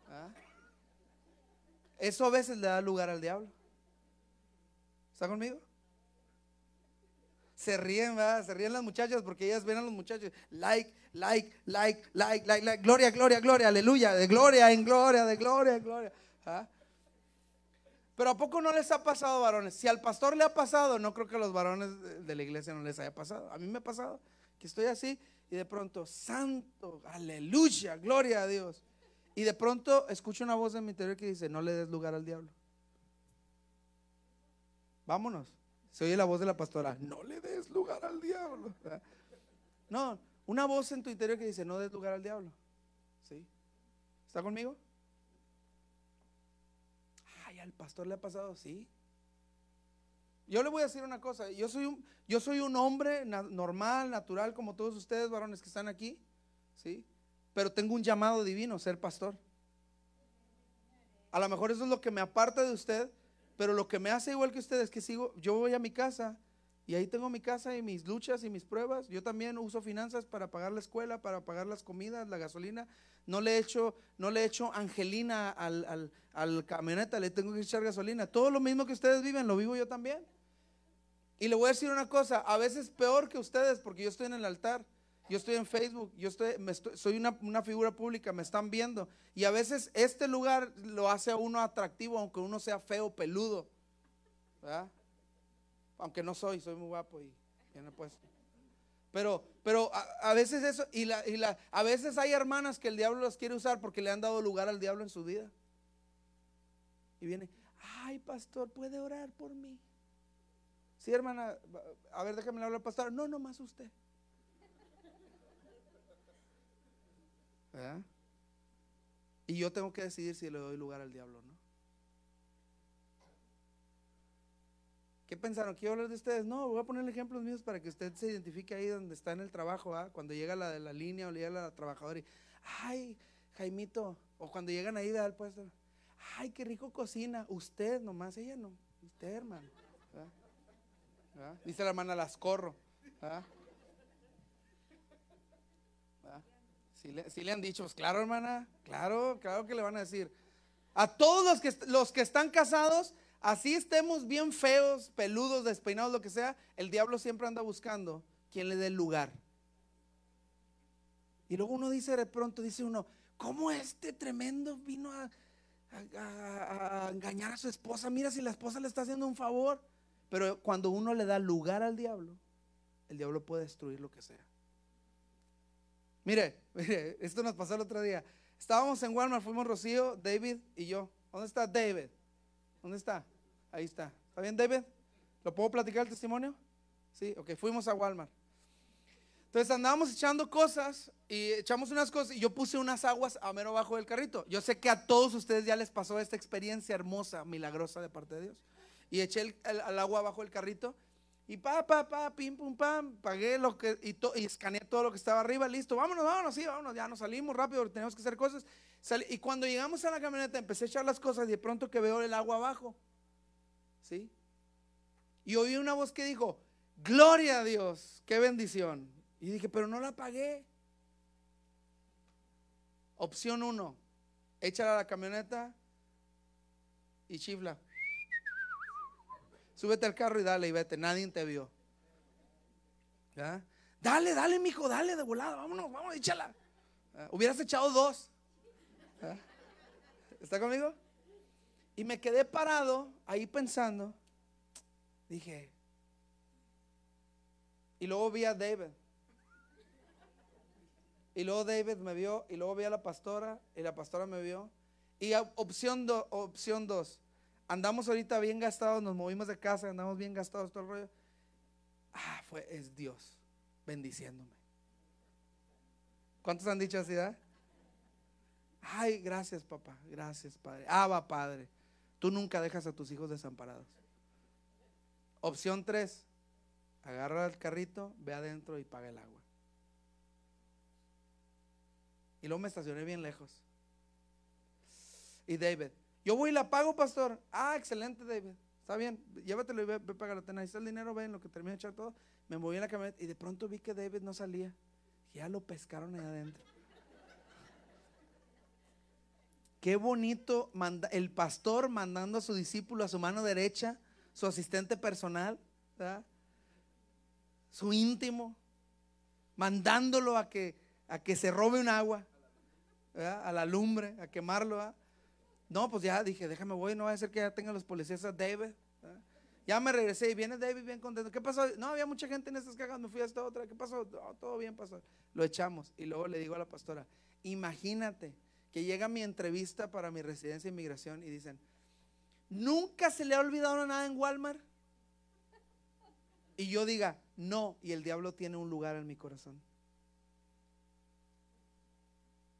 B: ¿Ah? Eso a veces le da lugar al diablo. ¿Está conmigo? Se ríen, ¿verdad? Se ríen las muchachas porque ellas ven a los muchachos. Like, like, like, like, like, like. Gloria, gloria, gloria, aleluya. De gloria en gloria, de gloria en gloria. ¿Ah? Pero ¿a poco no les ha pasado, varones? Si al pastor le ha pasado, no creo que a los varones de la iglesia no les haya pasado. A mí me ha pasado que estoy así y de pronto, santo, aleluya, gloria a Dios. Y de pronto escucho una voz en mi interior que dice, no le des lugar al diablo. Vámonos. Se oye la voz de la pastora, no le des lugar al diablo. No, una voz en tu interior que dice, no des lugar al diablo. ¿Sí? ¿Está conmigo? Ay, al pastor le ha pasado, sí. Yo le voy a decir una cosa, yo soy un, yo soy un hombre normal, natural, como todos ustedes, varones que están aquí, ¿sí? Pero tengo un llamado divino, ser pastor. A lo mejor eso es lo que me aparta de usted, pero lo que me hace igual que ustedes es que sigo, yo voy a mi casa y ahí tengo mi casa y mis luchas y mis pruebas. Yo también uso finanzas para pagar la escuela, para pagar las comidas, la gasolina. No le echo, no le echo angelina al, al, al camioneta, le tengo que echar gasolina. Todo lo mismo que ustedes viven, lo vivo yo también. Y le voy a decir una cosa, a veces peor que ustedes, porque yo estoy en el altar, yo estoy en Facebook, yo estoy, soy una, figura pública, me están viendo. Y a veces este lugar lo hace a uno atractivo, aunque uno sea feo, peludo. Aunque no soy, soy muy guapo y bien puesto. Pero, pero a, veces eso, y, la, y la, a veces hay hermanas que el diablo las quiere usar porque le han dado lugar al diablo en su vida. Y viene, ay pastor, puede orar por mí. Sí, hermana, a ver, déjame hablar al pastor. No, no más usted. Y yo tengo que decidir si le doy lugar al diablo no. ¿Qué pensaron? ¿Quiero hablar de ustedes? No, voy a poner ejemplos míos para que usted se identifique ahí donde está en el trabajo, cuando llega la de la línea o llega la trabajadora y, ay, Jaimito, o cuando llegan ahí al puesto, ay, qué rico cocina, usted nomás, ella no, usted hermano. Dice la hermana, las corro. Si le, han dicho, pues claro, hermana, claro, claro que le van a decir. A todos los que, los que están casados, así estemos bien feos, peludos, despeinados, lo que sea, el diablo siempre anda buscando quien le dé lugar. Y luego uno dice de pronto, dice uno, ¿cómo este tremendo vino a, engañar a su esposa? Mira si la esposa le está haciendo un favor. Pero cuando uno le da lugar al diablo, el diablo puede destruir lo que sea. Mire, mire, esto nos pasó el otro día. Estábamos en Walmart, fuimos Rocío, David y yo. ¿Dónde está David? ¿Dónde está? Ahí está. ¿Está bien, David? ¿Lo puedo platicar el testimonio? Sí, ok, fuimos a Walmart. Entonces andábamos echando cosas y echamos unas cosas y yo puse unas aguas a mero bajo del carrito. Yo sé que a todos ustedes ya les pasó esta experiencia hermosa, milagrosa de parte de Dios. Y eché el, agua bajo el carrito y pa, pa, pa, pim, pum, pam, pagué lo que, y, y escaneé todo lo que estaba arriba, listo, vámonos, vámonos, sí, vámonos, ya nos salimos rápido, tenemos que hacer cosas. y cuando llegamos a la camioneta empecé a echar las cosas y de pronto que veo el agua abajo, ¿sí? Y oí una voz que dijo, gloria a Dios, qué bendición. Y dije, pero no la pagué. Opción uno, échala a la camioneta y chifla. Súbete al carro y dale y vete, nadie te vio. Dale, dale, mijo, dale de volada, vámonos, vamos, échala. Hubieras echado dos. ¿Está conmigo? Y me quedé parado ahí pensando. Dije. Y luego vi a David. Y luego David me vio. Y luego vi a la pastora. Y la pastora me vio. Y opción, opción dos andamos ahorita bien gastados, nos movimos de casa, andamos bien gastados, todo el rollo. Ah, fue, es Dios bendiciéndome. ¿Cuántos han dicho así? ¿eh? Ay, gracias papá, gracias padre. Ah, va padre. Tú nunca dejas a tus hijos desamparados. Opción 3, agarra el carrito, ve adentro y paga el agua. Y luego me estacioné bien lejos. Y David, yo voy y la pago, pastor. Ah, excelente, David. Está bien, llévatelo y ve, ve pagarlo. Ahí está el dinero, ven lo que termina de echar todo. Me moví en la camioneta y de pronto vi que David no salía. Ya lo pescaron ahí adentro. Qué bonito el pastor mandando a su discípulo a su mano derecha, su asistente personal, su íntimo, mandándolo a que, a que se robe un agua, a la lumbre, a quemarlo. No, pues ya dije, déjame voy, no va a ser que ya tengan los policías a David. Ya me regresé y viene David bien contento. ¿Qué pasó? No, había mucha gente en estas cajas, me fui a esta otra. ¿Qué pasó? todo bien pasó. Lo echamos. Y luego le digo a la pastora, imagínate que llega mi entrevista para mi residencia de inmigración y dicen, ¿nunca se le ha olvidado nada en Walmart? y yo diga, no, y el diablo tiene un lugar en mi corazón.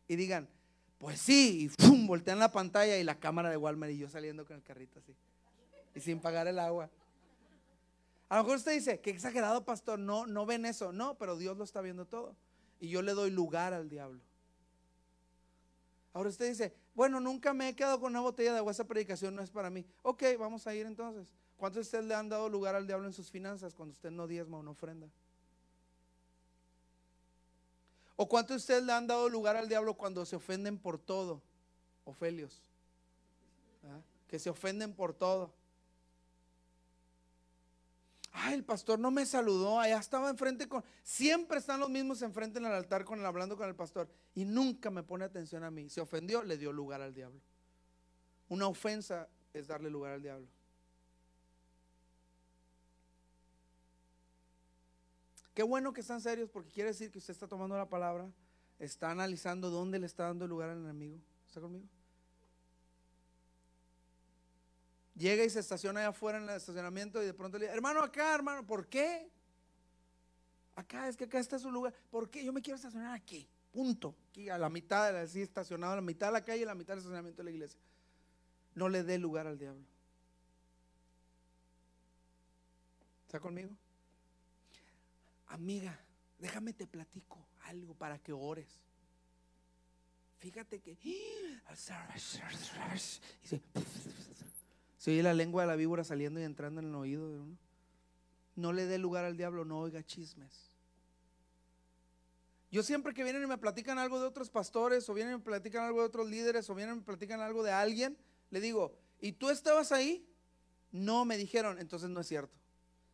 B: Y digan, pues sí, y ¡fum! voltean la pantalla y la cámara de Walmart y yo saliendo con el carrito así. Y sin pagar el agua. A lo mejor usted dice, qué exagerado, pastor, no, no ven eso. No, pero Dios lo está viendo todo. Y yo le doy lugar al diablo. Ahora usted dice, bueno, nunca me he quedado con una botella de agua, esa predicación no es para mí. Ok, vamos a ir entonces. ¿Cuántos de ustedes le han dado lugar al diablo en sus finanzas cuando usted no diezma o no ofrenda? ¿O cuántos de ustedes le han dado lugar al diablo cuando se ofenden por todo? Ofelios. ¿Ah? Que se ofenden por todo. Ay, el pastor no me saludó, allá estaba enfrente con... Siempre están los mismos enfrente en el altar con el, hablando con el pastor y nunca me pone atención a mí. Se ofendió, le dio lugar al diablo. Una ofensa es darle lugar al diablo. Qué bueno que están serios porque quiere decir que usted está tomando la palabra, está analizando dónde le está dando lugar al enemigo. ¿Está conmigo? Llega y se estaciona allá afuera en el estacionamiento y de pronto le dice, hermano, acá, hermano, ¿por qué? Acá, es que acá está su lugar. ¿Por qué? Yo me quiero estacionar aquí. Punto. Aquí a la mitad, así estacionado, a la mitad de la calle a la mitad del estacionamiento de la iglesia. No le dé lugar al diablo. ¿Está conmigo? Amiga, déjame te platico algo para que ores. Fíjate que se oye la lengua de la víbora saliendo y entrando en el oído de uno. No le dé lugar al diablo, no oiga chismes. Yo siempre que vienen y me platican algo de otros pastores, o vienen y me platican algo de otros líderes, o vienen y me platican algo de alguien, le digo, ¿y tú estabas ahí? No, me dijeron, entonces no es cierto.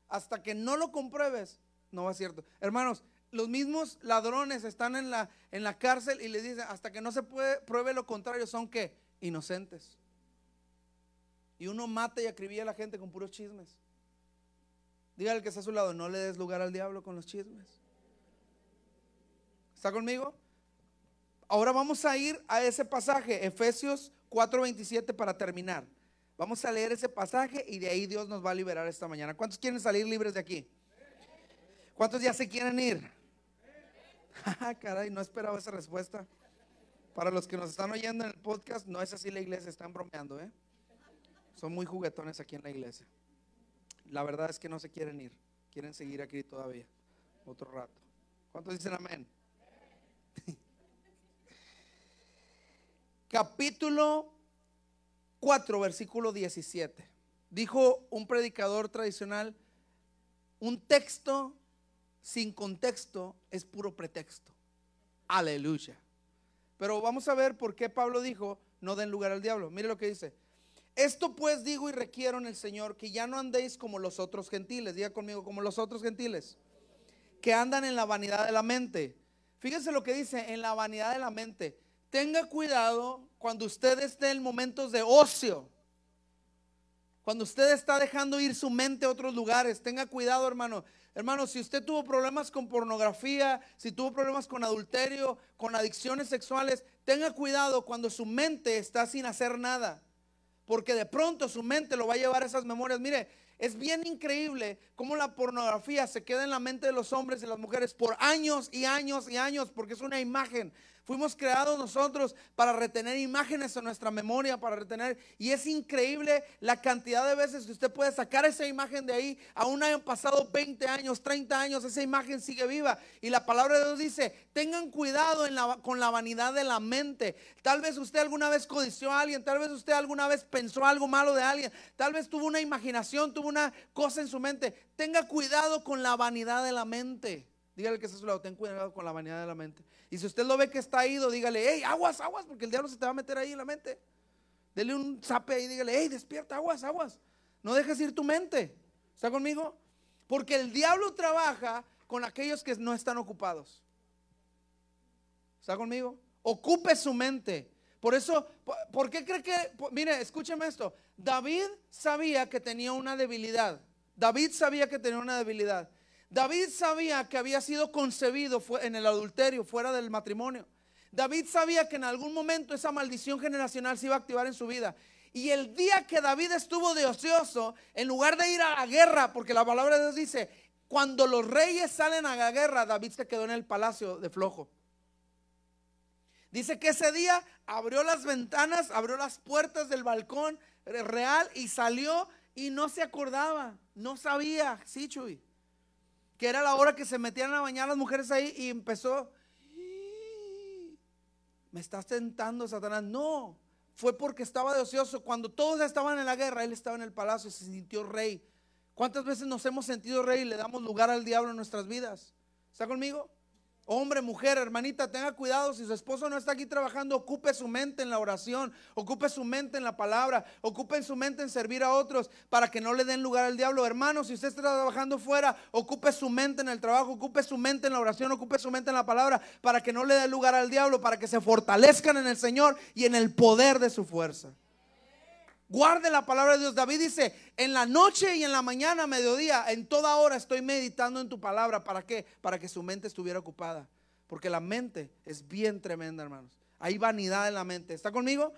B: Hasta que no lo compruebes, no va cierto. Hermanos, los mismos ladrones están en la, en la cárcel y les dicen, hasta que no se puede, pruebe lo contrario, son que inocentes. Y uno mata y acribilla a la gente con puros chismes. Dígale que está a su lado, no le des lugar al diablo con los chismes. ¿Está conmigo? Ahora vamos a ir a ese pasaje, Efesios 4:27 para terminar. Vamos a leer ese pasaje y de ahí Dios nos va a liberar esta mañana. ¿Cuántos quieren salir libres de aquí? ¿Cuántos ya se quieren ir? Ah, caray, no esperaba esa respuesta. Para los que nos están oyendo en el podcast, no es así la iglesia, están bromeando, ¿eh? Son muy juguetones aquí en la iglesia. La verdad es que no se quieren ir, quieren seguir aquí todavía, otro rato. ¿Cuántos dicen amén? Capítulo 4, versículo 17. Dijo un predicador tradicional, un texto sin contexto es puro pretexto. Aleluya. Pero vamos a ver por qué Pablo dijo, no den lugar al diablo. Mire lo que dice. Esto pues digo y requiero en el Señor que ya no andéis como los otros gentiles. Diga conmigo, como los otros gentiles. Que andan en la vanidad de la mente. Fíjense lo que dice, en la vanidad de la mente. Tenga cuidado cuando usted esté en momentos de ocio. Cuando usted está dejando ir su mente a otros lugares. Tenga cuidado, hermano. Hermano, si usted tuvo problemas con pornografía, si tuvo problemas con adulterio, con adicciones sexuales, tenga cuidado cuando su mente está sin hacer nada. Porque de pronto su mente lo va a llevar a esas memorias. Mire, es bien increíble cómo la pornografía se queda en la mente de los hombres y las mujeres por años y años y años, porque es una imagen. Fuimos creados nosotros para retener imágenes en nuestra memoria, para retener. Y es increíble la cantidad de veces que usted puede sacar esa imagen de ahí. Aún hayan pasado 20 años, 30 años, esa imagen sigue viva. Y la palabra de Dios dice, tengan cuidado con la vanidad de la mente. Tal vez usted alguna vez codició a alguien, tal vez usted alguna vez pensó algo malo de alguien, tal vez tuvo una imaginación, tuvo una cosa en su mente. Tenga cuidado con la vanidad de la mente. Dígale que está a su lado, ten cuidado con la vanidad de la mente. Y si usted lo ve que está ido, dígale, hey, aguas, aguas, porque el diablo se te va a meter ahí en la mente. Dele un zape ahí, dígale, hey, despierta, aguas, aguas. No dejes ir tu mente. ¿Está conmigo? Porque el diablo trabaja con aquellos que no están ocupados. ¿Está conmigo? Ocupe su mente. Por eso, ¿por qué cree que, mire, escúcheme esto, David sabía que tenía una debilidad. David sabía que tenía una debilidad. David sabía que había sido concebido en el adulterio, fuera del matrimonio. David sabía que en algún momento esa maldición generacional se iba a activar en su vida. Y el día que David estuvo de ocioso, en lugar de ir a la guerra, porque la palabra de Dios dice, Cuando los reyes salen a la guerra, David se quedó en el palacio de flojo. Dice que ese día abrió las ventanas, abrió las puertas del balcón real y salió y no se acordaba, no sabía, sí, Chuy, que era la hora que se metían a bañar las mujeres ahí y empezó, me estás tentando, Satanás. No, fue porque estaba de ocioso. Cuando todos estaban en la guerra, él estaba en el palacio y se sintió rey. ¿Cuántas veces nos hemos sentido rey y le damos lugar al diablo en nuestras vidas? ¿Está conmigo? Hombre, mujer, hermanita, tenga cuidado. Si su esposo no está aquí trabajando, ocupe su mente en la oración, ocupe su mente en la palabra, ocupe su mente en servir a otros para que no le den lugar al diablo. Hermano, si usted está trabajando fuera, ocupe su mente en el trabajo, ocupe su mente en la oración, ocupe su mente en la palabra para que no le dé lugar al diablo, para que se fortalezcan en el Señor y en el poder de su fuerza. Guarde la palabra de Dios. David dice, en la noche y en la mañana, mediodía, en toda hora estoy meditando en tu palabra. ¿Para qué? Para que su mente estuviera ocupada. Porque la mente es bien tremenda, hermanos. Hay vanidad en la mente. ¿Está conmigo?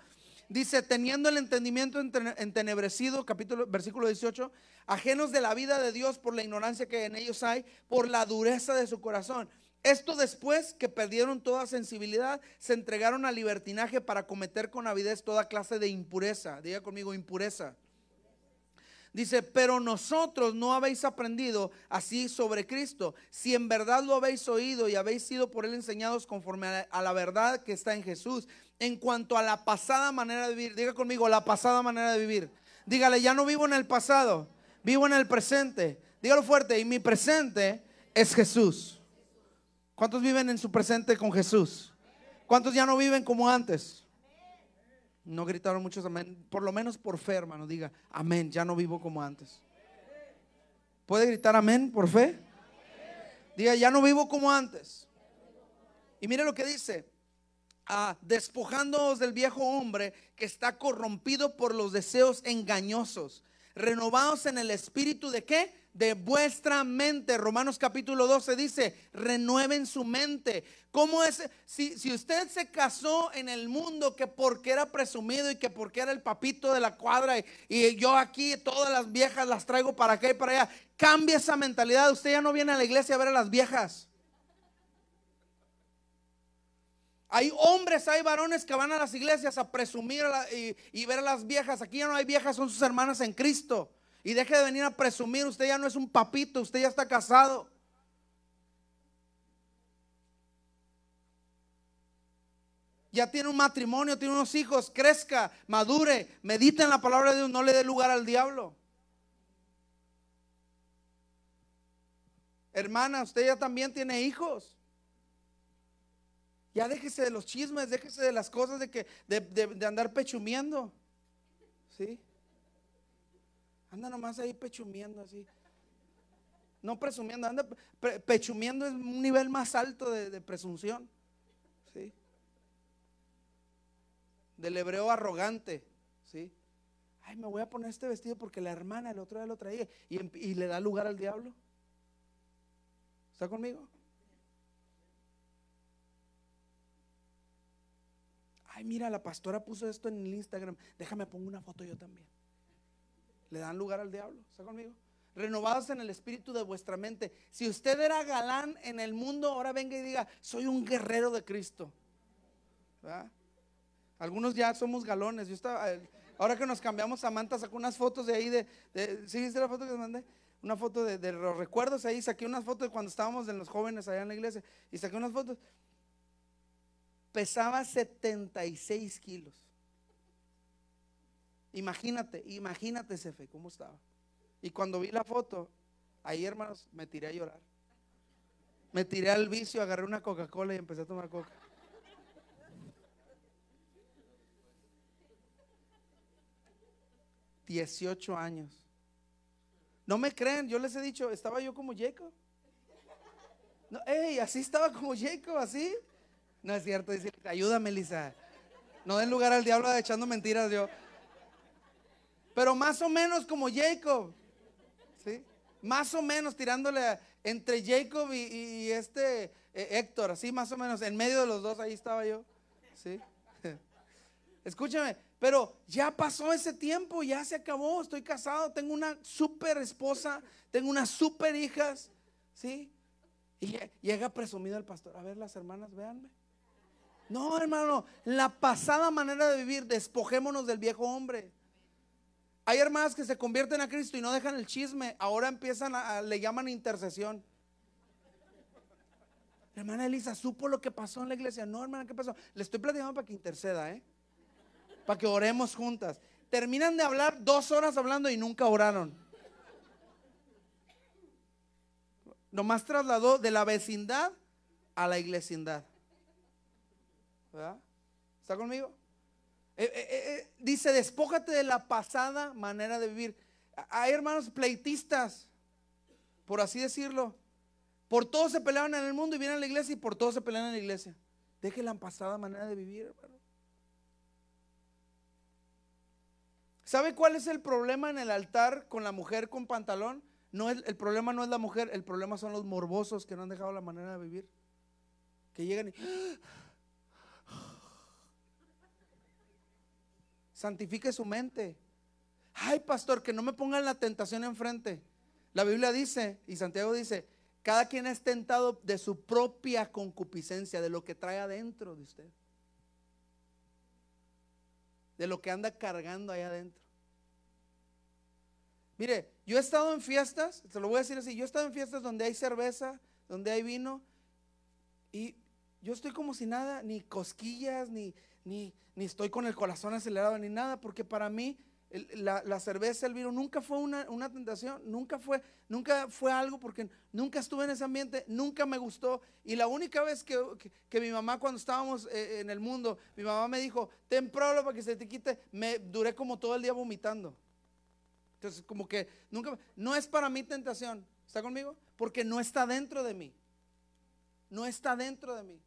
B: Dice, teniendo el entendimiento entenebrecido, capítulo, versículo 18, ajenos de la vida de Dios por la ignorancia que en ellos hay, por la dureza de su corazón. Esto después que perdieron toda sensibilidad, se entregaron al libertinaje para cometer con avidez toda clase de impureza. Diga conmigo, impureza. Dice, pero nosotros no habéis aprendido así sobre Cristo. Si en verdad lo habéis oído y habéis sido por él enseñados conforme a la verdad que está en Jesús. En cuanto a la pasada manera de vivir, diga conmigo, la pasada manera de vivir. Dígale, ya no vivo en el pasado, vivo en el presente. Dígalo fuerte, y mi presente es Jesús. ¿Cuántos viven en su presente con Jesús? ¿Cuántos ya no viven como antes? No gritaron muchos amén. Por lo menos por fe, hermano, diga, amén, ya no vivo como antes. ¿Puede gritar amén por fe? Diga, ya no vivo como antes. Y mire lo que dice. Ah, despojándoos del viejo hombre que está corrompido por los deseos engañosos. Renovados en el espíritu de qué? De vuestra mente. Romanos capítulo 12 dice, renueven su mente. ¿Cómo es? Si, si, usted se casó en el mundo que porque era presumido y que porque era el papito de la cuadra y, yo aquí todas las viejas las traigo para acá y para allá, cambia esa mentalidad. Usted ya no viene a la iglesia a ver a las viejas. Hay hombres, hay varones que van a las iglesias a presumir y, y ver a las viejas. Aquí ya no hay viejas, son sus hermanas en Cristo. Y deje de venir a presumir, usted ya no es un papito, usted ya está casado. Ya tiene un matrimonio, tiene unos hijos, crezca, madure, medite en la palabra de Dios, no le dé lugar al diablo. Hermana, usted ya también tiene hijos. Ya déjese de los chismes, déjese de las cosas de que de, de andar pechumiendo. ¿Sí? Anda nomás ahí pechumiendo así. No presumiendo, anda pechumiendo es un nivel más alto de, presunción. ¿Sí? Del hebreo arrogante. ¿Sí? Ay, me voy a poner este vestido porque la hermana el otro día lo traía y, y le da lugar al diablo. ¿Está conmigo? Ay, mira, la pastora puso esto en el Instagram. Déjame pongo una foto yo también le dan lugar al diablo. ¿Está conmigo? Renovados en el espíritu de vuestra mente. Si usted era galán en el mundo, ahora venga y diga, soy un guerrero de Cristo. Algunos ya somos galones. Yo estaba, eh, ahora que nos cambiamos, Samantha sacó unas fotos de ahí de, ¿sí viste la foto que mandé? Una foto de, de, los recuerdos ahí, saqué unas fotos de cuando estábamos en los jóvenes allá en la iglesia y saqué unas fotos. Pesaba 76 kilos. Imagínate, imagínate ese cómo estaba. Y cuando vi la foto, ahí hermanos, me tiré a llorar. Me tiré al vicio, agarré una Coca-Cola y empecé a tomar coca. Dieciocho años. No me creen, yo les he dicho, estaba yo como Jacob. No, ey, así estaba como Jacob, así. No es cierto, dice, ayúdame, Lisa. No den lugar al diablo echando mentiras, yo. Pero más o menos como Jacob. ¿sí? Más o menos tirándole entre Jacob y, este eh, Héctor, así más o menos. En medio de los dos, ahí estaba yo. ¿sí? Escúchame, pero ya pasó ese tiempo, ya se acabó. Estoy casado, tengo una super esposa, tengo unas super hijas. Sí. Y llega presumido el pastor. A ver, las hermanas, véanme. No, hermano, la pasada manera de vivir, despojémonos del viejo hombre. Hay hermanas que se convierten a Cristo y no dejan el chisme. Ahora empiezan a, le llaman intercesión. Hermana Elisa, ¿supo lo que pasó en la iglesia? No, hermana, ¿qué pasó? Le estoy platicando para que interceda, ¿eh? Para que oremos juntas. Terminan de hablar dos horas hablando y nunca oraron. Nomás trasladó de la vecindad a la iglesindad. ¿Verdad? ¿Está conmigo? Eh, eh, eh, dice, despójate de la pasada manera de vivir. Hay hermanos pleitistas, por así decirlo. Por todos se peleaban en el mundo y vienen a la iglesia y por todos se pelean en la iglesia. Deje la pasada manera de vivir, hermano. ¿Sabe cuál es el problema en el altar con la mujer con pantalón? No es, el problema no es la mujer, el problema son los morbosos que no han dejado la manera de vivir. Que llegan y santifique su mente. Ay, pastor, que no me pongan la tentación enfrente. La Biblia dice, y Santiago dice, cada quien es tentado de su propia concupiscencia, de lo que trae adentro de usted. De lo que anda cargando ahí adentro. Mire, yo he estado en fiestas, se lo voy a decir así, yo he estado en fiestas donde hay cerveza, donde hay vino, y yo estoy como si nada, ni cosquillas, ni, ni, ni estoy con el corazón acelerado, ni nada, porque para mí la, cerveza, el vino, nunca fue una, tentación, nunca fue, nunca fue algo, porque nunca estuve en ese ambiente, nunca me gustó. Y la única vez que, mi mamá, cuando estábamos eh, en el mundo, mi mamá me dijo, ten prueba para que se te quite, me duré como todo el día vomitando. Entonces, como que nunca, no es para mí tentación, ¿está conmigo? Porque no está dentro de mí, no está dentro de mí.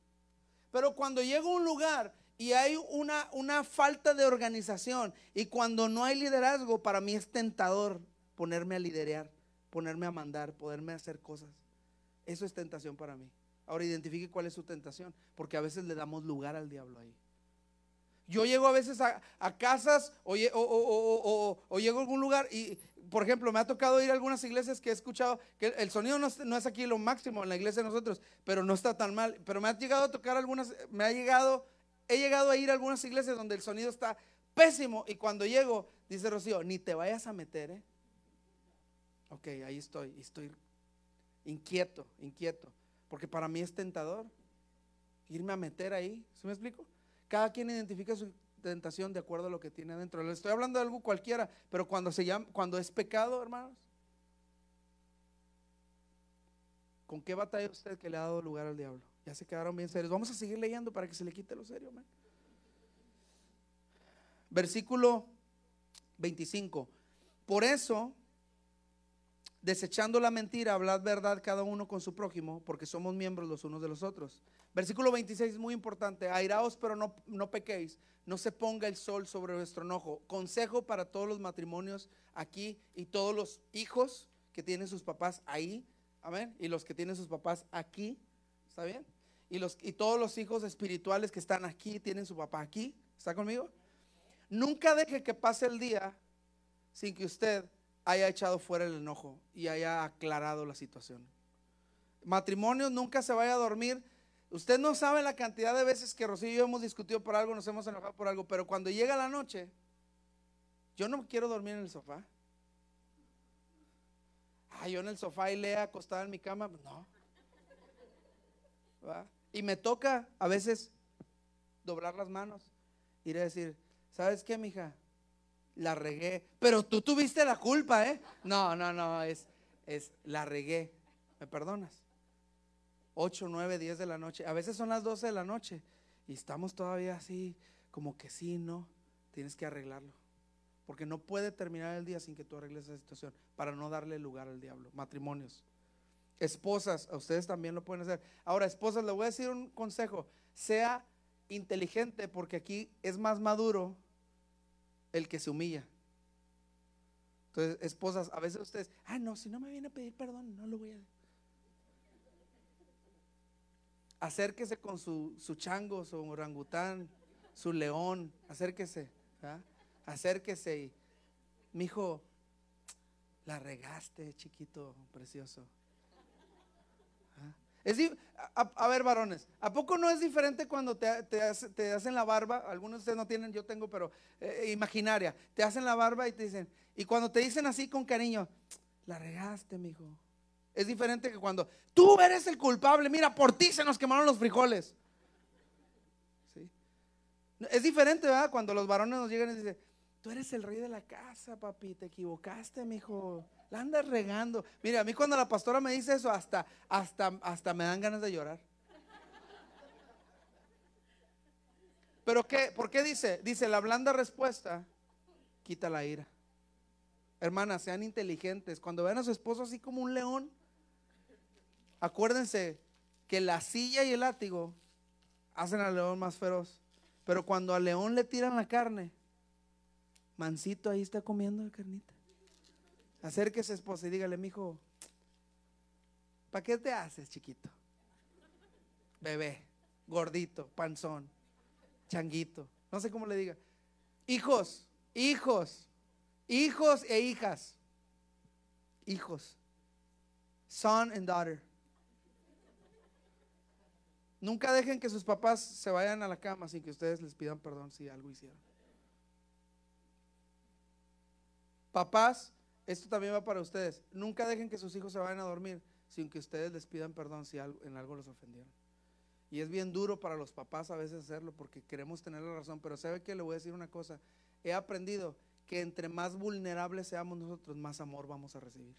B: Pero cuando llego a un lugar y hay una, una falta de organización. Y cuando no hay liderazgo, para mí es tentador ponerme a liderar, ponerme a mandar, poderme hacer cosas. Eso es tentación para mí. Ahora identifique cuál es su tentación, porque a veces le damos lugar al diablo ahí. Yo llego a veces a, casas o, llego a algún lugar y, por ejemplo, me ha tocado ir a algunas iglesias que he escuchado que el sonido no es, aquí lo máximo en la iglesia de nosotros, pero no está tan mal. Pero me ha llegado a tocar algunas, me ha llegado he llegado a ir a algunas iglesias donde el sonido está pésimo y cuando llego, dice Rocío, ni te vayas a meter, ¿eh? Ok, ahí estoy, estoy inquieto, inquieto, porque para mí es tentador irme a meter ahí, ¿se me explico? Cada quien identifica su tentación de acuerdo a lo que tiene adentro. Le estoy hablando de algo cualquiera, pero cuando es pecado, hermanos, ¿con qué batalla usted que le ha dado lugar al diablo? Ya se quedaron bien serios. Vamos a seguir leyendo para que se le quite lo serio, Versículo 25. Por eso, desechando la mentira, hablad verdad cada uno con su prójimo, porque somos miembros los unos de los otros. Versículo 26 es muy importante. Airaos, pero no, no pequéis. No se ponga el sol sobre vuestro enojo. Consejo para todos los matrimonios aquí y todos los hijos que tienen sus papás ahí. Amén. Y los que tienen sus papás aquí. ¿Está bien? y, los, y todos los hijos espirituales que están aquí tienen su papá aquí. ¿Está conmigo? Nunca deje que pase el día sin que usted haya echado fuera el enojo y haya aclarado la situación. Matrimonio nunca se vaya a dormir. Usted no sabe la cantidad de veces que Rocío y yo hemos discutido por algo, nos hemos enojado por algo, pero cuando llega la noche, yo no quiero dormir en el sofá. Ah, yo en el sofá y lea acostada en mi cama, no. Y me toca a veces doblar las manos, y decir, ¿sabes qué, mija? La regué, pero tú tuviste la culpa, ¿eh? No, no, no, es, es la regué. ¿Me perdonas? 8, 9, 10 de la noche. A veces son las 12 de la noche y estamos todavía así, como que sí, no, tienes que arreglarlo. Porque no puede terminar el día sin que tú arregles esa situación para no darle lugar al diablo. Matrimonios. Esposas, a ustedes también lo pueden hacer. Ahora, esposas, le voy a decir un consejo. Sea inteligente porque aquí es más maduro el que se humilla. Entonces, esposas, a veces ustedes, ah, no, si no me viene a pedir perdón, no lo voy a... Acérquese con su, su chango, su orangután, su león, acérquese, acérquese y, mi hijo, la regaste, chiquito, precioso. Es a, ver, varones, ¿a poco no es diferente cuando te, te, hacen la barba? Algunos de ustedes no tienen, yo tengo, pero eh, imaginaria. Te hacen la barba y te dicen, y cuando te dicen así con cariño, la regaste, mijo. Es diferente que cuando tú eres el culpable, mira, por ti se nos quemaron los frijoles. ¿Sí? Es diferente, ¿verdad? Cuando los varones nos llegan y dicen, tú eres el rey de la casa, papi, te equivocaste, mijo. La andas regando. Mira, a mí cuando la pastora me dice eso, hasta, hasta, hasta me dan ganas de llorar. Pero qué, ¿por qué dice? Dice, la blanda respuesta quita la ira. Hermanas, sean inteligentes. Cuando vean a su esposo así como un león, acuérdense que la silla y el látigo hacen al león más feroz. Pero cuando al león le tiran la carne, mansito ahí está comiendo la carnita. Acérquese, esposa, y dígale, mijo, ¿para qué te haces, chiquito? Bebé, gordito, panzón, changuito, no sé cómo le diga. Hijos, hijos, hijos e hijas. Hijos. Son and daughter. Nunca dejen que sus papás se vayan a la cama sin que ustedes les pidan perdón si algo hicieron. Papás, esto también va para ustedes. Nunca dejen que sus hijos se vayan a dormir sin que ustedes les pidan perdón si en algo los ofendieron. Y es bien duro para los papás a veces hacerlo porque queremos tener la razón, pero ¿sabe que Le voy a decir una cosa. He aprendido que entre más vulnerables seamos nosotros, más amor vamos a recibir.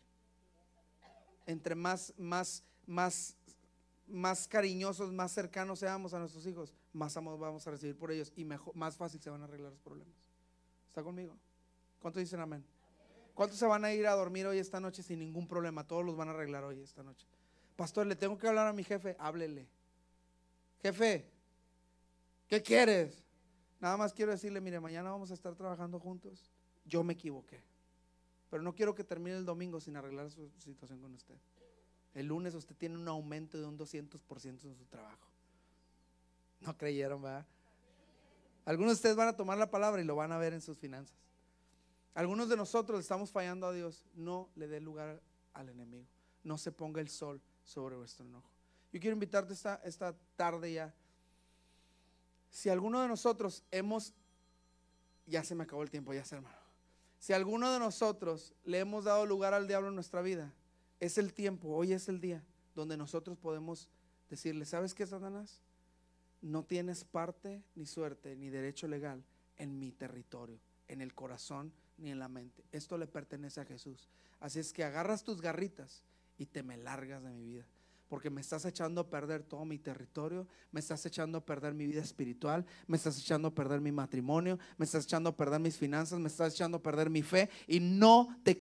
B: Entre más, más, más, más cariñosos, más cercanos seamos a nuestros hijos, más amor vamos a recibir por ellos y mejor, más fácil se van a arreglar los problemas. ¿Está conmigo? ¿Cuántos dicen amén? ¿Cuántos se van a ir a dormir hoy esta noche sin ningún problema? Todos los van a arreglar hoy esta noche. Pastor, le tengo que hablar a mi jefe. Háblele. Jefe, ¿qué quieres? Nada más quiero decirle, mire, mañana vamos a estar trabajando juntos. Yo me equivoqué. Pero no quiero que termine el domingo sin arreglar su situación con usted. El lunes usted tiene un aumento de un 200% en su trabajo. No creyeron, ¿verdad? Algunos de ustedes van a tomar la palabra y lo van a ver en sus finanzas. Algunos de nosotros estamos fallando a Dios. No le dé lugar al enemigo. No se ponga el sol sobre vuestro enojo. Yo quiero invitarte esta, esta tarde ya. Si alguno de nosotros hemos, ya se me acabó el tiempo, ya se hermano. Si alguno de nosotros le hemos dado lugar al diablo en nuestra vida, es el tiempo, hoy es el día donde nosotros podemos decirle, ¿sabes qué, Satanás? No tienes parte, ni suerte, ni derecho legal en mi territorio, en el corazón ni en la mente. Esto le pertenece a Jesús. Así es que agarras tus garritas y te me largas de mi vida. Porque me estás echando a perder todo mi territorio, me estás echando a perder mi vida espiritual, me estás echando a perder mi matrimonio, me estás echando a perder mis finanzas, me estás echando a perder mi fe y no te